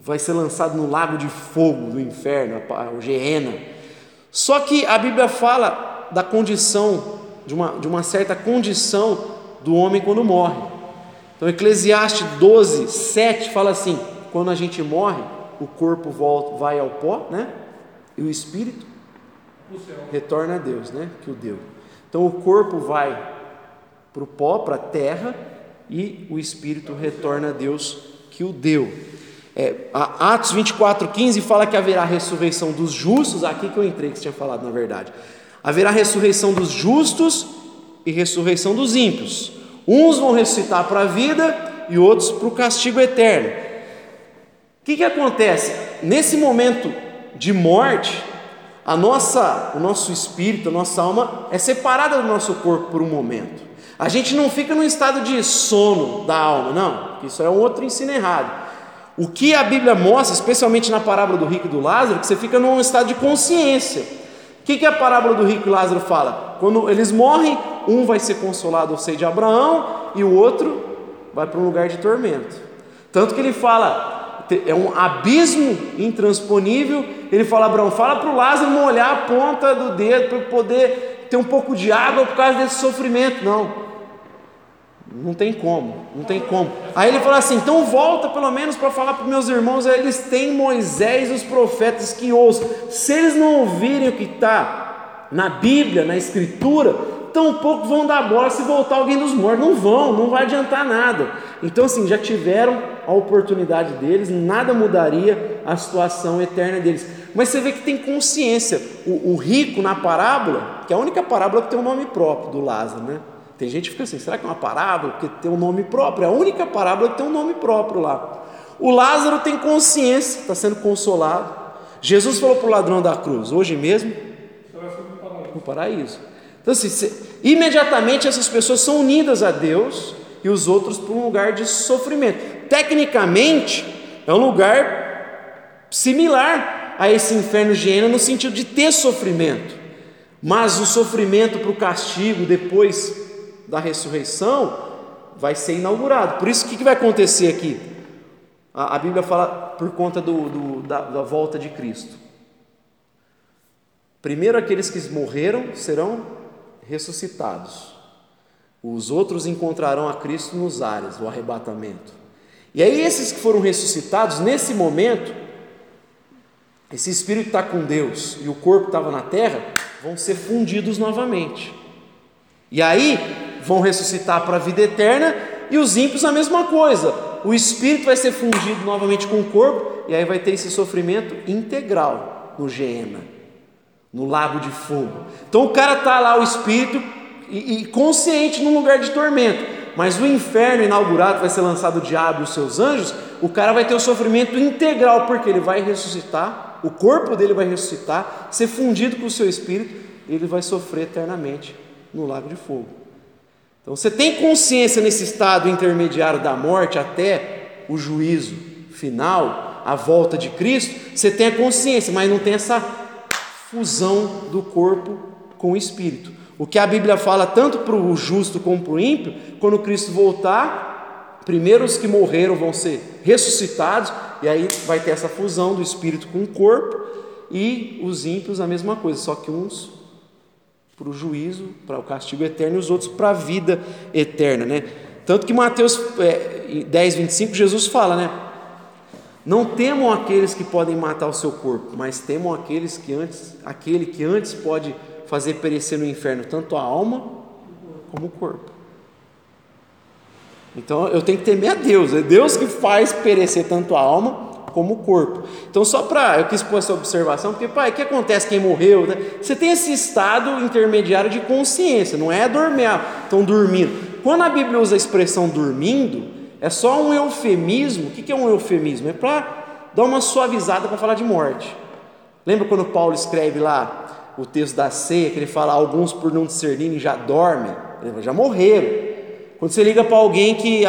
vai ser lançado no lago de fogo do inferno, o Geena. Só que a Bíblia fala da condição, de uma, de uma certa condição do homem quando morre. Então, Eclesiastes 12, 7 fala assim: quando a gente morre, o corpo volta, vai ao pó, né? E o espírito retorna a Deus, né? Que o deu. Então o corpo vai para o pó, para a terra, e o espírito retorna a Deus que o deu. É, Atos 24, 15 fala que haverá ressurreição dos justos, aqui que eu entrei, que você tinha falado na verdade. Haverá ressurreição dos justos e ressurreição dos ímpios. Uns vão ressuscitar para a vida e outros para o castigo eterno. O que, que acontece? Nesse momento de morte, a nossa, o nosso espírito, a nossa alma é separada do nosso corpo por um momento. A gente não fica num estado de sono da alma, não. Isso é um outro ensino errado. O que a Bíblia mostra, especialmente na parábola do rico e do Lázaro, é que você fica num estado de consciência. O que, que a parábola do rico e Lázaro fala? Quando eles morrem, um vai ser consolado ao seio de Abraão e o outro vai para um lugar de tormento. Tanto que ele fala: é um abismo intransponível. Ele fala: Abraão, fala para o Lázaro molhar a ponta do dedo para poder ter um pouco de água por causa desse sofrimento. Não. Não tem como, não tem como. Aí ele falou assim: então volta pelo menos para falar para meus irmãos, eles têm Moisés e os profetas que ouçam. Se eles não ouvirem o que está na Bíblia, na Escritura, tampouco vão dar bola se voltar alguém dos mortos. Não vão, não vai adiantar nada. Então, assim, já tiveram a oportunidade deles, nada mudaria a situação eterna deles. Mas você vê que tem consciência. O, o rico na parábola, que é a única parábola que tem um nome próprio do Lázaro, né? Tem gente que fica assim, será que é uma parábola? Porque tem um nome próprio, é a única parábola que tem um nome próprio lá. O Lázaro tem consciência, está sendo consolado. Jesus falou para o ladrão da cruz, hoje mesmo, no paraíso. Então, assim, imediatamente essas pessoas são unidas a Deus e os outros para um lugar de sofrimento. Tecnicamente, é um lugar similar a esse inferno higiena no sentido de ter sofrimento. Mas o sofrimento para o castigo depois da ressurreição vai ser inaugurado. Por isso, o que, vai acontecer aqui? A, a Bíblia fala por conta do, do, da, da volta de Cristo. Primeiro, aqueles que morreram serão ressuscitados. Os outros encontrarão a Cristo nos ares, o arrebatamento. E aí, esses que foram ressuscitados, nesse momento, esse espírito está com Deus e o corpo estava na terra, vão ser fundidos novamente. E aí, vão ressuscitar para a vida eterna, e os ímpios a mesma coisa. O espírito vai ser fundido novamente com o corpo, e aí vai ter esse sofrimento integral no Geena, no lago de fogo. Então o cara está lá, o espírito, e, e consciente num lugar de tormento, mas o inferno inaugurado vai ser lançado o diabo e os seus anjos, o cara vai ter o sofrimento integral, porque ele vai ressuscitar, o corpo dele vai ressuscitar, ser fundido com o seu espírito, e ele vai sofrer eternamente no lago de fogo. Então você tem consciência nesse estado intermediário da morte até o juízo final, a volta de Cristo, você tem a consciência, mas não tem essa fusão do corpo com o espírito. O que a Bíblia fala tanto para o justo como para o ímpio, quando Cristo voltar, primeiro os que morreram vão ser ressuscitados, e aí vai ter essa fusão do espírito com o corpo, e os ímpios a mesma coisa, só que uns para o juízo, para o castigo eterno, e os outros para a vida eterna, né? Tanto que Mateus é, 10, 25, Jesus fala, né? Não temam aqueles que podem matar o seu corpo, mas temam aqueles que antes, aquele que antes pode fazer perecer no inferno tanto a alma como o corpo. Então eu tenho que temer a Deus, é Deus que faz perecer tanto a alma como o corpo. Então, só para. Eu quis pôr essa observação, porque, pai, o que acontece quem morreu? Né? Você tem esse estado intermediário de consciência, não é dormir, estão dormindo. Quando a Bíblia usa a expressão dormindo, é só um eufemismo. O que é um eufemismo? É para dar uma suavizada para falar de morte. Lembra quando Paulo escreve lá o texto da ceia, que ele fala: alguns por não discernirem já dormem, já morreram. Quando você liga para alguém que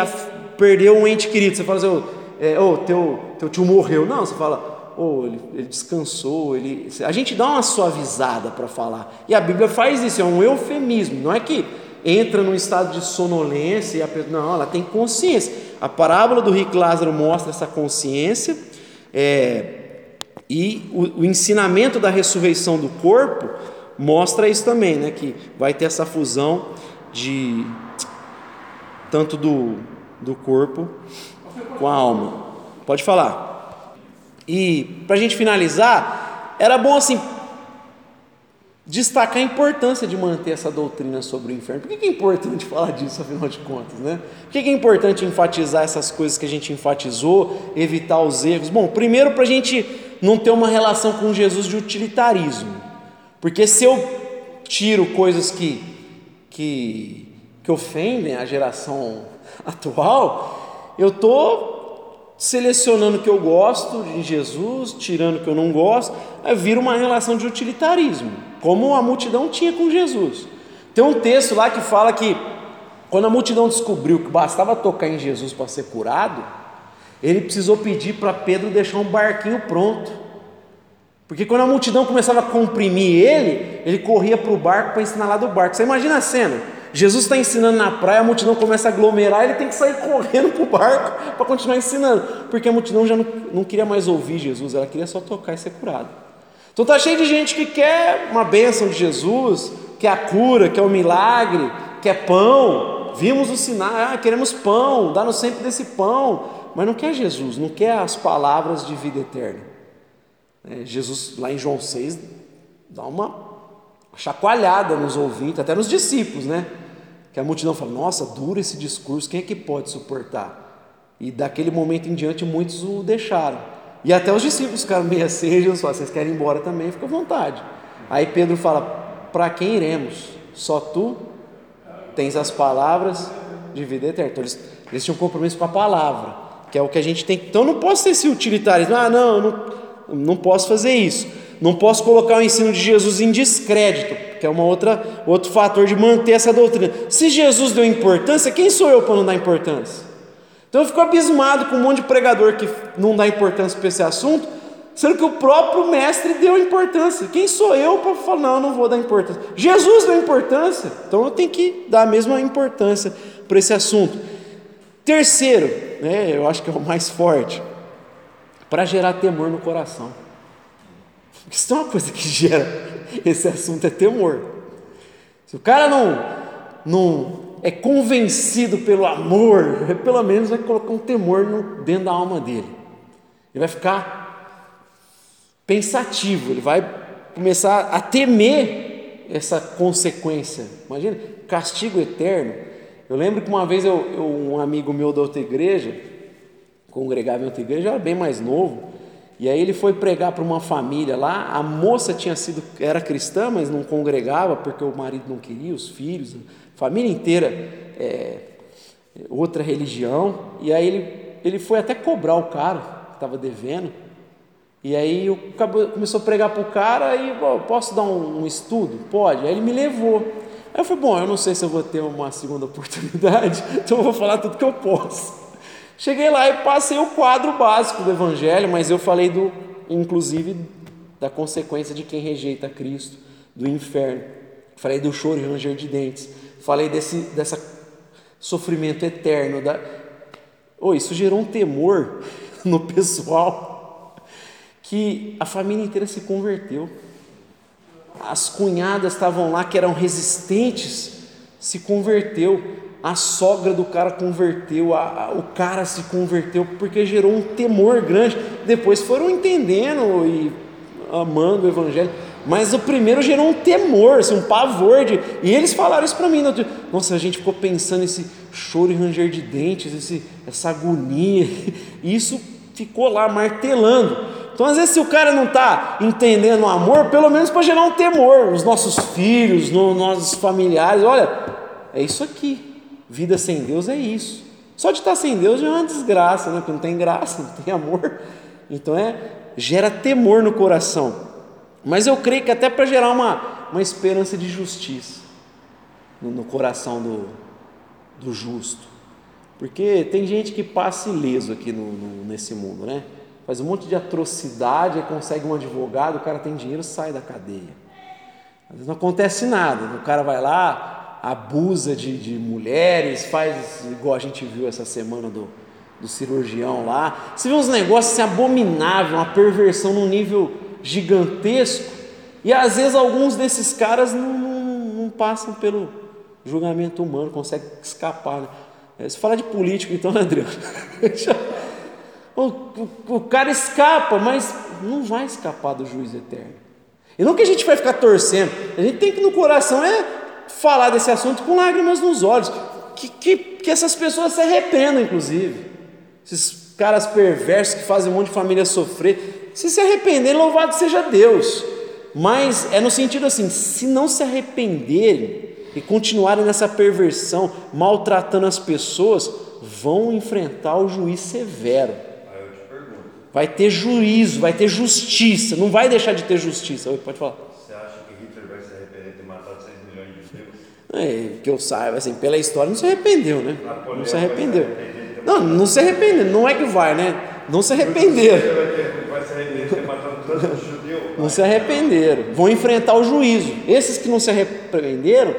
perdeu um ente querido, você fala assim: é, oh, teu, teu tio morreu. Não, você fala, oh, ele, ele descansou. Ele... A gente dá uma suavizada para falar. E a Bíblia faz isso, é um eufemismo. Não é que entra num estado de sonolência e a pessoa, não, ela tem consciência. A parábola do rico Lázaro mostra essa consciência. É, e o, o, ensinamento da ressurreição do corpo mostra isso também, né? Que vai ter essa fusão de tanto do, do corpo com a alma. Pode falar. E para a gente finalizar, era bom assim destacar a importância de manter essa doutrina sobre o inferno. Por que é importante falar disso, afinal de contas, né? Por que é importante enfatizar essas coisas que a gente enfatizou, evitar os erros? Bom, primeiro para a gente não ter uma relação com Jesus de utilitarismo, porque se eu tiro coisas que que, que ofendem a geração atual, eu estou selecionando o que eu gosto de Jesus, tirando o que eu não gosto, vira uma relação de utilitarismo, como a multidão tinha com Jesus. Tem um texto lá que fala que quando a multidão descobriu que bastava tocar em Jesus para ser curado, ele precisou pedir para Pedro deixar um barquinho pronto. Porque quando a multidão começava a comprimir ele, ele corria para o barco para ensinar lá do barco. Você imagina a cena? Jesus está ensinando na praia, a multidão começa a aglomerar, ele tem que sair correndo para o barco para continuar ensinando, porque a multidão já não, não queria mais ouvir Jesus, ela queria só tocar e ser curado. Então está cheio de gente que quer uma bênção de Jesus, quer a cura, quer o milagre, quer pão, vimos o sinal, ah, queremos pão, dá-nos sempre desse pão, mas não quer Jesus, não quer as palavras de vida eterna. É, Jesus, lá em João 6, dá uma chacoalhada nos ouvintes, até nos discípulos, né? Que a multidão fala: Nossa, duro esse discurso, quem é que pode suportar? E daquele momento em diante, muitos o deixaram. E até os discípulos ficaram meio assim, Vocês querem ir embora também? Fica à vontade. Aí Pedro fala: Para quem iremos? Só tu tens as palavras de vida eterna. Então eles, eles tinham um compromisso com a palavra, que é o que a gente tem. Então não posso ter esse utilitarismo. Ah, não, não, não posso fazer isso. Não posso colocar o ensino de Jesus em descrédito, que é uma outra outro fator de manter essa doutrina. Se Jesus deu importância, quem sou eu para não dar importância? Então eu fico abismado com um monte de pregador que não dá importância para esse assunto, sendo que o próprio mestre deu importância. Quem sou eu para falar, não, eu não vou dar importância? Jesus deu importância, então eu tenho que dar a mesma importância para esse assunto. Terceiro, né, eu acho que é o mais forte, para gerar temor no coração. Isso é uma coisa que gera esse assunto é temor. Se o cara não, não é convencido pelo amor, pelo menos vai colocar um temor no, dentro da alma dele. Ele vai ficar pensativo, ele vai começar a temer essa consequência. Imagina, castigo eterno. Eu lembro que uma vez eu, eu, um amigo meu da outra igreja, congregava em outra igreja, era bem mais novo, e aí ele foi pregar para uma família lá, a moça tinha sido, era cristã, mas não congregava porque o marido não queria, os filhos, a família inteira é, outra religião, e aí ele, ele foi até cobrar o cara que estava devendo, e aí eu começou a pregar para o cara e posso dar um, um, estudo? Pode. Aí ele me levou. Aí eu falei, bom, eu não sei se eu vou ter uma segunda oportunidade, então eu vou falar tudo que eu posso. Cheguei lá e passei o quadro básico do Evangelho, mas eu falei do, inclusive, da consequência de quem rejeita Cristo, do inferno. Falei do choro e ranger de dentes. Falei desse dessa sofrimento eterno. Da... Oh, isso gerou um temor no pessoal que a família inteira se converteu. As cunhadas estavam lá que eram resistentes, se converteu. A sogra do cara converteu, a, a, o cara se converteu porque gerou um temor grande. Depois foram entendendo e amando o evangelho. Mas o primeiro gerou um temor, assim, um pavor de. E eles falaram isso para mim. Nossa, a gente ficou pensando esse choro e ranger de dentes, esse, essa agonia. E isso ficou lá martelando. Então, às vezes, se o cara não está entendendo o amor, pelo menos para gerar um temor nos nossos filhos, nos nossos familiares, olha, é isso aqui. Vida sem Deus é isso. Só de estar sem Deus já é uma desgraça, né? Porque não tem graça, não tem amor. Então é gera temor no coração. Mas eu creio que até para gerar uma, uma esperança de justiça no, no coração do, do justo. Porque tem gente que passa ileso aqui no, no, nesse mundo, né? faz um monte de atrocidade, consegue um advogado, o cara tem dinheiro, sai da cadeia. Às vezes não acontece nada, o cara vai lá, abusa de, de mulheres, faz igual a gente viu essa semana do, do cirurgião lá. Você vê uns negócios assim, abomináveis, uma perversão num nível gigantesco, e às vezes alguns desses caras não, não, não passam pelo julgamento humano, conseguem escapar. Né? Se falar de político, então, né, Adriano? O, o, o cara escapa, mas não vai escapar do juiz eterno. E não que a gente vai ficar torcendo, a gente tem que no coração é falar desse assunto com lágrimas nos olhos, que, que, que essas pessoas se arrependam, inclusive. Esses caras perversos que fazem um monte de família sofrer, se se arrependerem, louvado seja Deus. Mas é no sentido assim: se não se arrependerem e continuarem nessa perversão, maltratando as pessoas, vão enfrentar o juiz severo vai ter juízo, vai ter justiça, não vai deixar de ter justiça. Oi, pode falar. Você acha que Hitler vai se arrepender de ter matado 6 milhões de judeus? É, que eu saiba, assim, pela história, não se arrependeu, né? Não se arrependeu. Não, não se arrependeu, não é que vai, né? Não se arrependeram. Não se arrependeram, vão enfrentar o juízo. Esses que não se arrependeram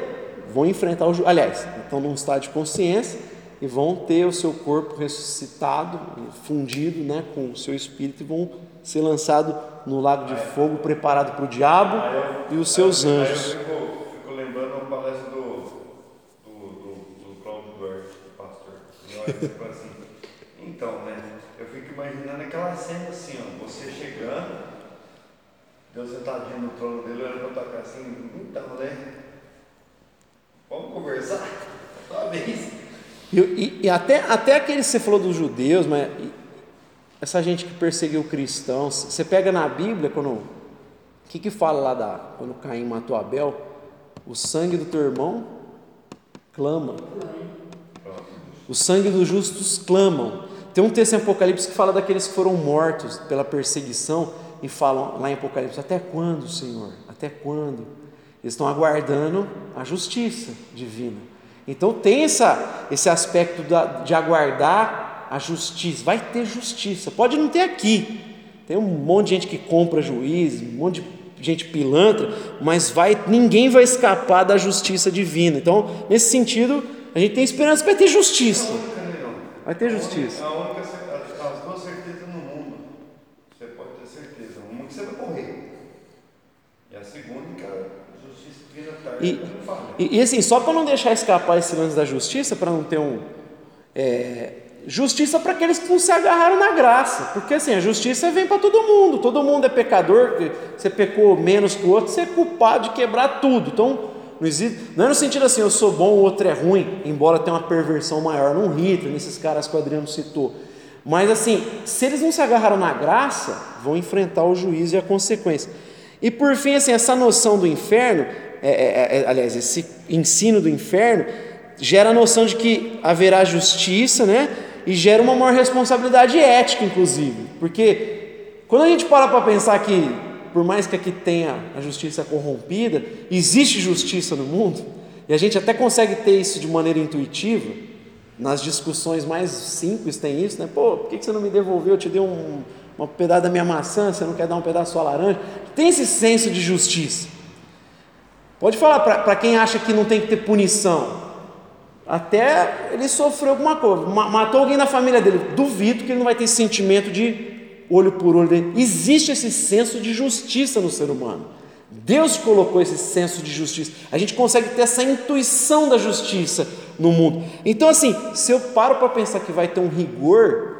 vão enfrentar o juízo. Aliás, estão num estado de consciência e vão ter o seu corpo ressuscitado, fundido né, com o seu espírito e vão ser lançados no lago de fogo preparado para o diabo e os seus anjos. Aí eu fico, fico, lembrando uma palestra do, do, do, do tipo assim. Então, né? Eu fico imaginando aquela cena assim, ó, você chegando, Deus sentadinho no trono dele, olhando pra tua cara assim, então, né? Vamos conversar? Talvez. E, e, e até, até aqueles que você falou dos judeus, mas essa gente que perseguiu cristãos, você pega na Bíblia, quando. O que, que fala lá da. Quando Caim matou Abel? O sangue do teu irmão clama. O sangue dos justos clamam. Tem um texto em Apocalipse que fala daqueles que foram mortos pela perseguição e falam lá em Apocalipse: Até quando, Senhor? Até quando? Eles estão aguardando a justiça divina. Então tem essa, esse aspecto de aguardar a justiça. Vai ter justiça. Pode não ter aqui. Tem um monte de gente que compra juiz, um monte de gente pilantra, mas vai, ninguém vai escapar da justiça divina. Então, nesse sentido, a gente tem esperança que vai ter justiça. Vai ter justiça. A única, as duas certezas no mundo, você pode ter certeza. Uma que você vai morrer. E a segunda que a justiça tarde E, não falha. e, e assim, só para não deixar escapar esse lance da justiça, para não ter um. é, justiça para aqueles que não se agarraram na graça, porque assim, a justiça vem para todo mundo, todo mundo é pecador, você pecou menos que o outro, você é culpado de quebrar tudo. Então, não, existe, não é no sentido assim, eu sou bom, o outro é ruim, embora tenha uma perversão maior, não Hitler, nesses caras que o Adriano citou. Mas assim, se eles não se agarraram na graça, vão enfrentar o juízo e a consequência. E por fim, assim, essa noção do inferno, é, é, é, aliás, esse ensino do inferno, gera a noção de que haverá justiça, né? E gera uma maior responsabilidade ética, inclusive. Porque quando a gente para para pensar que, por mais que aqui tenha a justiça corrompida, existe justiça no mundo, e a gente até consegue ter isso de maneira intuitiva, nas discussões mais simples tem isso, né? Pô, por que você não me devolveu? Eu te dei um, um pedaço da minha maçã, você não quer dar um pedaço da sua laranja? Tem esse senso de justiça. Pode falar para quem acha que não tem que ter punição. Até ele sofreu alguma coisa, matou alguém na família dele. Duvido que ele não vai ter sentimento de olho por olho. Existe esse senso de justiça no ser humano. Deus colocou esse senso de justiça. A gente consegue ter essa intuição da justiça no mundo. Então, assim, se eu paro para pensar que vai ter um rigor,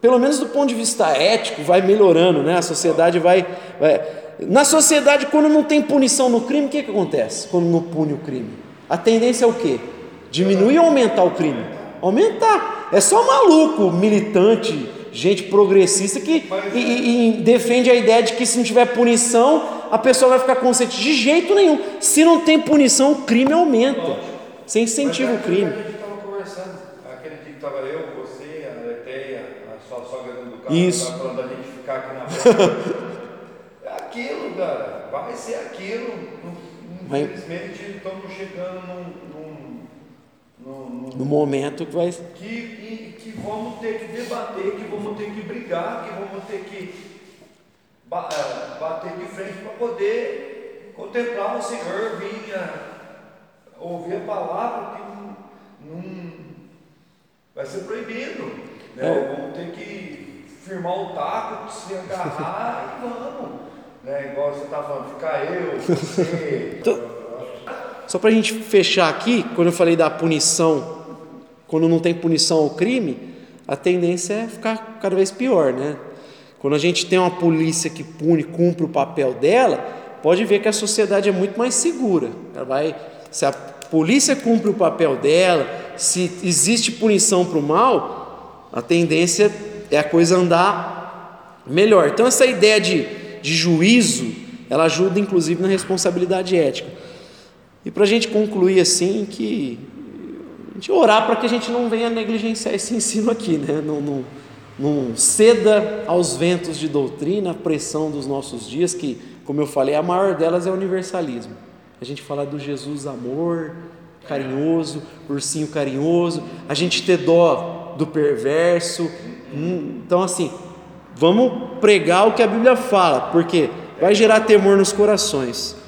pelo menos do ponto de vista ético, vai melhorando, né? A sociedade vai, vai. Na sociedade, quando não tem punição no crime, o que, que acontece? Quando não pune o crime? A tendência é o quê? Diminuir ou aumentar o crime? Aumentar. É só maluco, militante, gente progressista que e, e, e defende a ideia de que se não tiver punição, a pessoa vai ficar consciente. De jeito nenhum. Se não tem punição, o crime aumenta. Você incentiva o crime. Aquele dia que estava eu, você, a Leteia, a sua sogra do carro, Isso. falando da gente ficar aqui na porta. é aquilo, cara. Vai ser aquilo. Infelizmente, estamos chegando num. num, num, num No momento que vai. que, que vamos ter que debater, que vamos ter que brigar, que vamos ter que eh, bater de frente para poder contemplar o Senhor, vir a- ouvir a palavra que não, não- vai ser proibido. Né? É. Vamos ter que firmar o taco, se agarrar e vamos. Né? Igual você está falando, ficar eu, você. Só para a gente fechar aqui, quando eu falei da punição, quando não tem punição ao crime, a tendência é ficar cada vez pior, né? Quando a gente tem uma polícia que pune, cumpre o papel dela, pode ver que a sociedade é muito mais segura. Ela vai, se a polícia cumpre o papel dela, se existe punição para o mal, a tendência é a coisa andar melhor. Então essa ideia de, de juízo, ela ajuda inclusive na responsabilidade ética. E para a gente concluir assim, que a gente orar para que a gente não venha negligenciar esse ensino aqui, né? Não, não, não ceda aos ventos de doutrina, a pressão dos nossos dias, que, como eu falei, a maior delas é o universalismo. A gente fala do Jesus amor, carinhoso, ursinho carinhoso, a gente ter dó do perverso. Hum, Então, assim, vamos pregar o que a Bíblia fala, porque vai gerar temor nos corações.